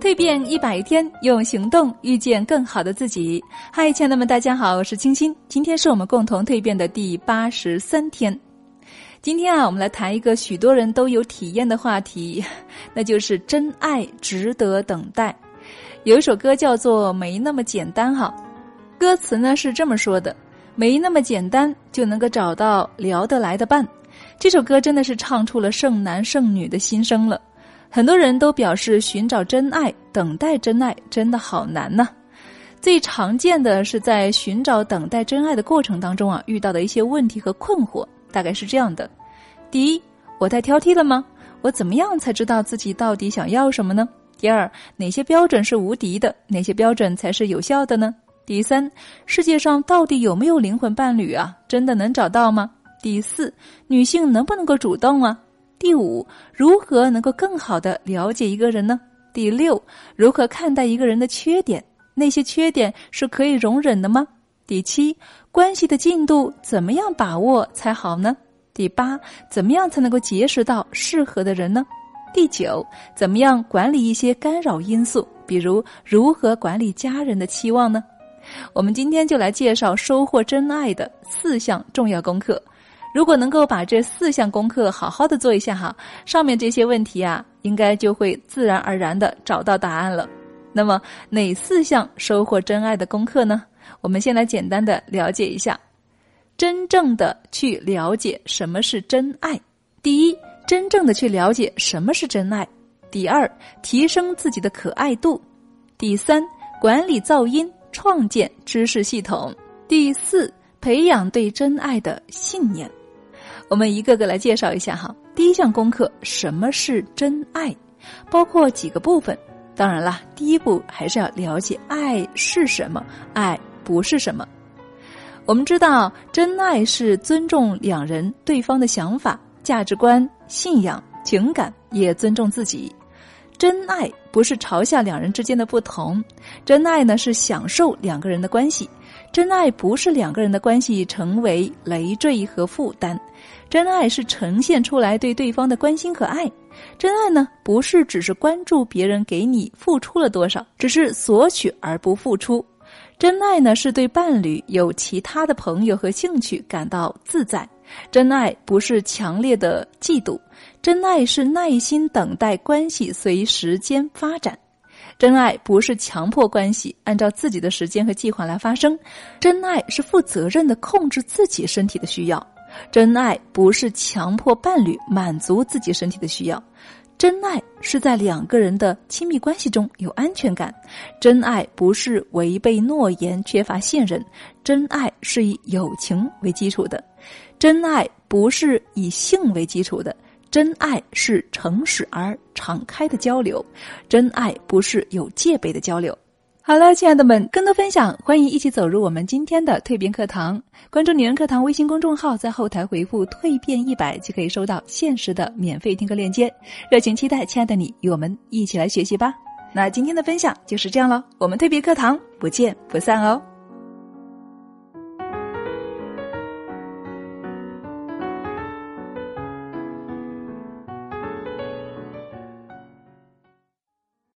蜕变一百天，用行动遇见更好的自己。嗨，亲爱的们，大家好，我是清新。今天是我们共同蜕变的第八十三天。今天啊，我们来谈一个许多人都有体验的话题，那就是真爱值得等待。有一首歌叫做《没那么简单》哈，歌词呢是这么说的：“没那么简单就能够找到聊得来的伴。”这首歌真的是唱出了剩男剩女的心声了。很多人都表示，寻找真爱、等待真爱真的好难呢。最常见的是在寻找、等待真爱的过程当中啊，遇到的一些问题和困惑，大概是这样的：第一，我太挑剔了吗？我怎么样才知道自己到底想要什么呢？第二，哪些标准是无敌的？哪些标准才是有效的呢？第三，世界上到底有没有灵魂伴侣啊？真的能找到吗？第四，女性能不能够主动啊？第五，如何能够更好的了解一个人呢？第六，如何看待一个人的缺点？那些缺点是可以容忍的吗？第七，关系的进度怎么样把握才好呢？第八，怎么样才能够结识到适合的人呢？第九，怎么样管理一些干扰因素？比如如何管理家人的期望呢？我们今天就来介绍收获真爱的四项重要功课。如果能够把这四项功课好好的做一下哈，上面这些问题啊，应该就会自然而然的找到答案了。那么哪四项收获真爱的功课呢？我们先来简单的了解一下，真正的去了解什么是真爱。第一，真正的去了解什么是真爱。第二，提升自己的可爱度。第三，管理噪音，创建知识系统。第四，培养对真爱的信念。我们一个个来介绍一下哈。第一项功课，什么是真爱？包括几个部分。当然啦，第一步还是要了解爱是什么，爱不是什么。我们知道，真爱是尊重两人对方的想法、价值观、信仰、情感，也尊重自己。真爱不是嘲笑两人之间的不同，真爱呢是享受两个人的关系。真爱不是两个人的关系成为累赘和负担。真爱是呈现出来对对方的关心和爱，真爱呢不是只是关注别人给你付出了多少，只是索取而不付出。真爱呢是对伴侣有其他的朋友和兴趣感到自在。真爱不是强烈的嫉妒，真爱是耐心等待关系随时间发展。真爱不是强迫关系按照自己的时间和计划来发生，真爱是负责任的控制自己身体的需要。真爱不是强迫伴侣满足自己身体的需要，真爱是在两个人的亲密关系中有安全感。真爱不是违背诺言、缺乏信任，真爱是以友情为基础的。真爱不是以性为基础的，真爱是诚实而敞开的交流。真爱不是有戒备的交流。好了，亲爱的们，更多分享，欢迎一起走入我们今天的蜕变课堂。关注“女人课堂”微信公众号，在后台回复“蜕变一百”，就可以收到限时的免费听课链接。热情期待，亲爱的你与我们一起来学习吧。那今天的分享就是这样了，我们蜕变课堂不见不散哦。